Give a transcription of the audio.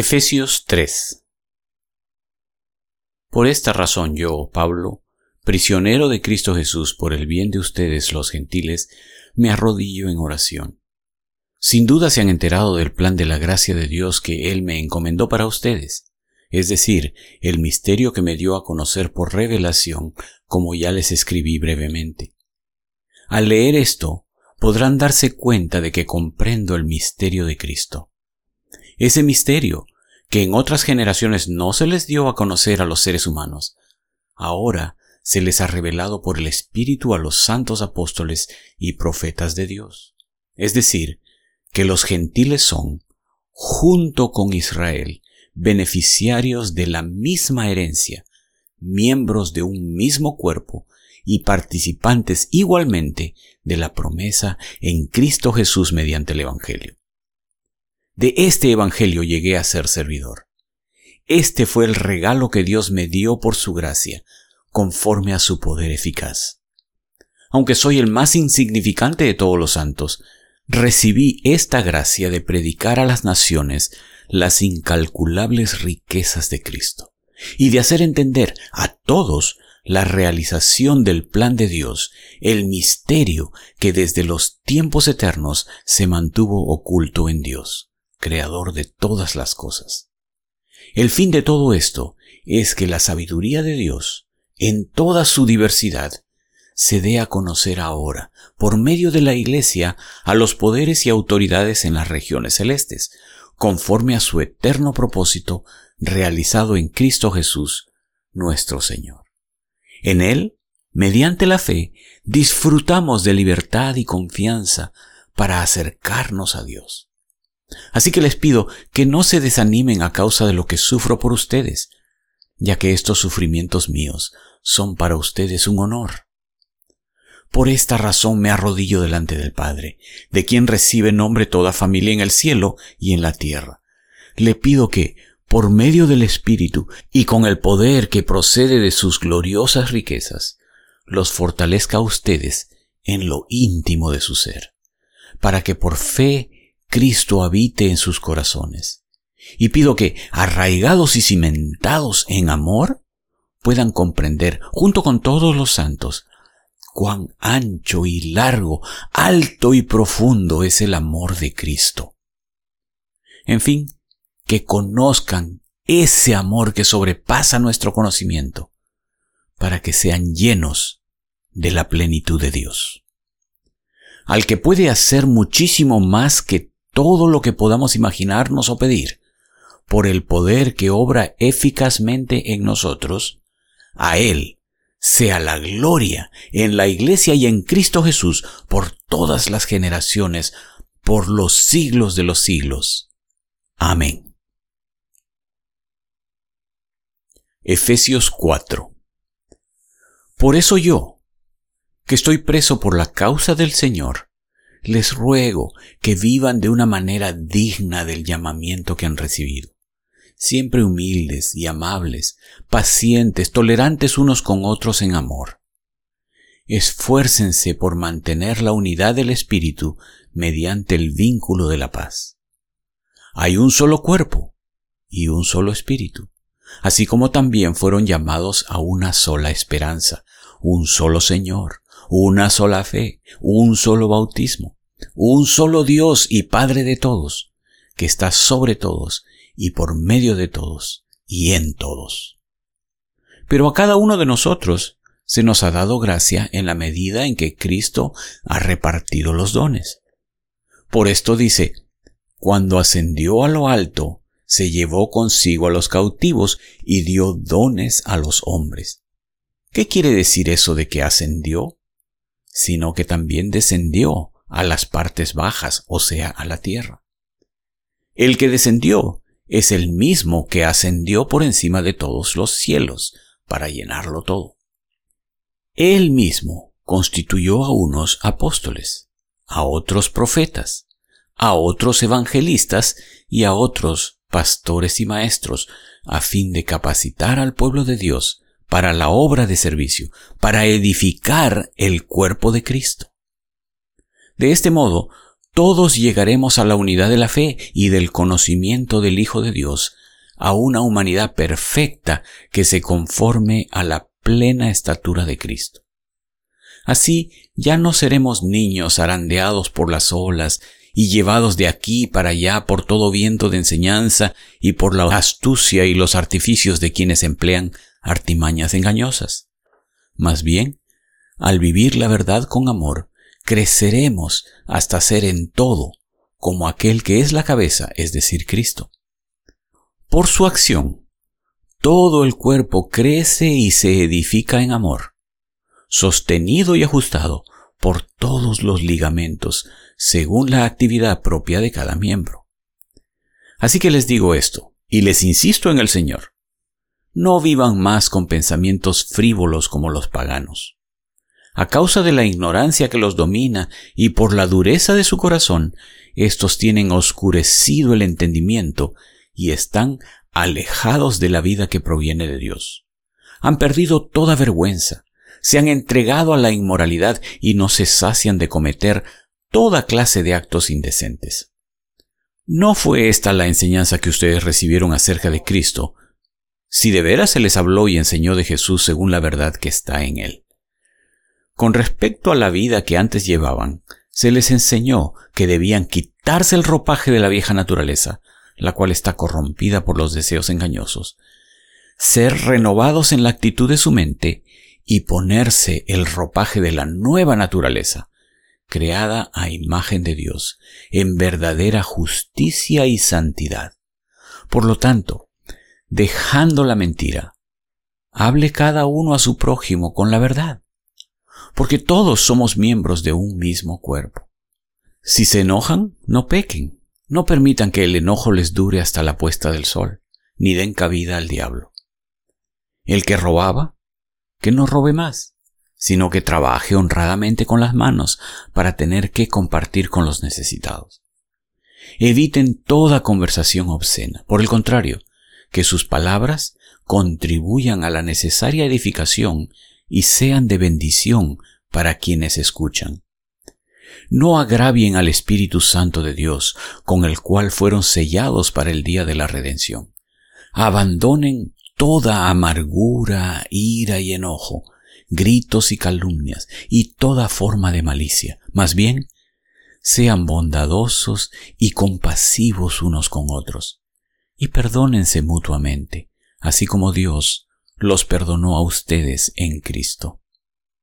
Efesios 3 Por esta razón yo, Pablo, prisionero de Cristo Jesús por el bien de ustedes los gentiles, me arrodillo en oración. Sin duda se han enterado del plan de la gracia de Dios que Él me encomendó para ustedes, es decir, el misterio que me dio a conocer por revelación, como ya les escribí brevemente. Al leer esto, podrán darse cuenta de que comprendo el misterio de Cristo ese misterio que en otras generaciones no se les dio a conocer a los seres humanos, ahora se les ha revelado por el Espíritu a los santos apóstoles y profetas de Dios. Es decir, que los gentiles son, junto con Israel, beneficiarios de la misma herencia, miembros de un mismo cuerpo y participantes igualmente de la promesa en Cristo Jesús mediante el Evangelio. De este Evangelio llegué a ser servidor. Este fue el regalo que Dios me dio por su gracia, conforme a su poder eficaz. Aunque soy el más insignificante de todos los santos, recibí esta gracia de predicar a las naciones las incalculables riquezas de Cristo y de hacer entender a todos la realización del plan de Dios, el misterio que desde los tiempos eternos se mantuvo oculto en Dios creador de todas las cosas. El fin de todo esto es que la sabiduría de Dios, en toda su diversidad, se dé a conocer ahora, por medio de la Iglesia, a los poderes y autoridades en las regiones celestes, conforme a su eterno propósito realizado en Cristo Jesús, nuestro Señor. En Él, mediante la fe, disfrutamos de libertad y confianza para acercarnos a Dios. Así que les pido que no se desanimen a causa de lo que sufro por ustedes, ya que estos sufrimientos míos son para ustedes un honor. Por esta razón me arrodillo delante del Padre, de quien recibe nombre toda familia en el cielo y en la tierra. Le pido que, por medio del Espíritu y con el poder que procede de sus gloriosas riquezas, los fortalezca a ustedes en lo íntimo de su ser, para que por fe Cristo habite en sus corazones. Y pido que, arraigados y cimentados en amor, puedan comprender, junto con todos los santos, cuán ancho y largo, alto y profundo es el amor de Cristo. En fin, que conozcan ese amor que sobrepasa nuestro conocimiento, para que sean llenos de la plenitud de Dios. Al que puede hacer muchísimo más que todo lo que podamos imaginarnos o pedir, por el poder que obra eficazmente en nosotros, a Él sea la gloria en la Iglesia y en Cristo Jesús por todas las generaciones, por los siglos de los siglos. Amén. Efesios 4 Por eso yo, que estoy preso por la causa del Señor, les ruego que vivan de una manera digna del llamamiento que han recibido, siempre humildes y amables, pacientes, tolerantes unos con otros en amor. Esfuércense por mantener la unidad del Espíritu mediante el vínculo de la paz. Hay un solo cuerpo y un solo Espíritu, así como también fueron llamados a una sola esperanza, un solo Señor, una sola fe, un solo bautismo, un solo Dios y Padre de todos, que está sobre todos y por medio de todos y en todos. Pero a cada uno de nosotros se nos ha dado gracia en la medida en que Cristo ha repartido los dones. Por esto dice, cuando ascendió a lo alto, se llevó consigo a los cautivos y dio dones a los hombres. ¿Qué quiere decir eso de que ascendió? Sino que también descendió a las partes bajas, o sea, a la tierra. El que descendió es el mismo que ascendió por encima de todos los cielos para llenarlo todo. Él mismo constituyó a unos apóstoles, a otros profetas, a otros evangelistas y a otros pastores y maestros, a fin de capacitar al pueblo de Dios para la obra de servicio, para edificar el cuerpo de Cristo. De este modo, todos llegaremos a la unidad de la fe y del conocimiento del Hijo de Dios, a una humanidad perfecta que se conforme a la plena estatura de Cristo. Así ya no seremos niños arandeados por las olas y llevados de aquí para allá por todo viento de enseñanza y por la astucia y los artificios de quienes emplean artimañas engañosas. Más bien, al vivir la verdad con amor, creceremos hasta ser en todo como aquel que es la cabeza, es decir, Cristo. Por su acción, todo el cuerpo crece y se edifica en amor, sostenido y ajustado por todos los ligamentos, según la actividad propia de cada miembro. Así que les digo esto, y les insisto en el Señor. No vivan más con pensamientos frívolos como los paganos. A causa de la ignorancia que los domina y por la dureza de su corazón, estos tienen oscurecido el entendimiento y están alejados de la vida que proviene de Dios. Han perdido toda vergüenza, se han entregado a la inmoralidad y no se sacian de cometer toda clase de actos indecentes. No fue esta la enseñanza que ustedes recibieron acerca de Cristo, si de veras se les habló y enseñó de Jesús según la verdad que está en él. Con respecto a la vida que antes llevaban, se les enseñó que debían quitarse el ropaje de la vieja naturaleza, la cual está corrompida por los deseos engañosos, ser renovados en la actitud de su mente y ponerse el ropaje de la nueva naturaleza, creada a imagen de Dios, en verdadera justicia y santidad. Por lo tanto, dejando la mentira, hable cada uno a su prójimo con la verdad porque todos somos miembros de un mismo cuerpo. Si se enojan, no pequen, no permitan que el enojo les dure hasta la puesta del sol, ni den cabida al diablo. El que robaba, que no robe más, sino que trabaje honradamente con las manos para tener que compartir con los necesitados. Eviten toda conversación obscena. Por el contrario, que sus palabras contribuyan a la necesaria edificación y sean de bendición para quienes escuchan. No agravien al Espíritu Santo de Dios, con el cual fueron sellados para el día de la redención. Abandonen toda amargura, ira y enojo, gritos y calumnias, y toda forma de malicia. Más bien, sean bondadosos y compasivos unos con otros, y perdónense mutuamente, así como Dios los perdonó a ustedes en Cristo.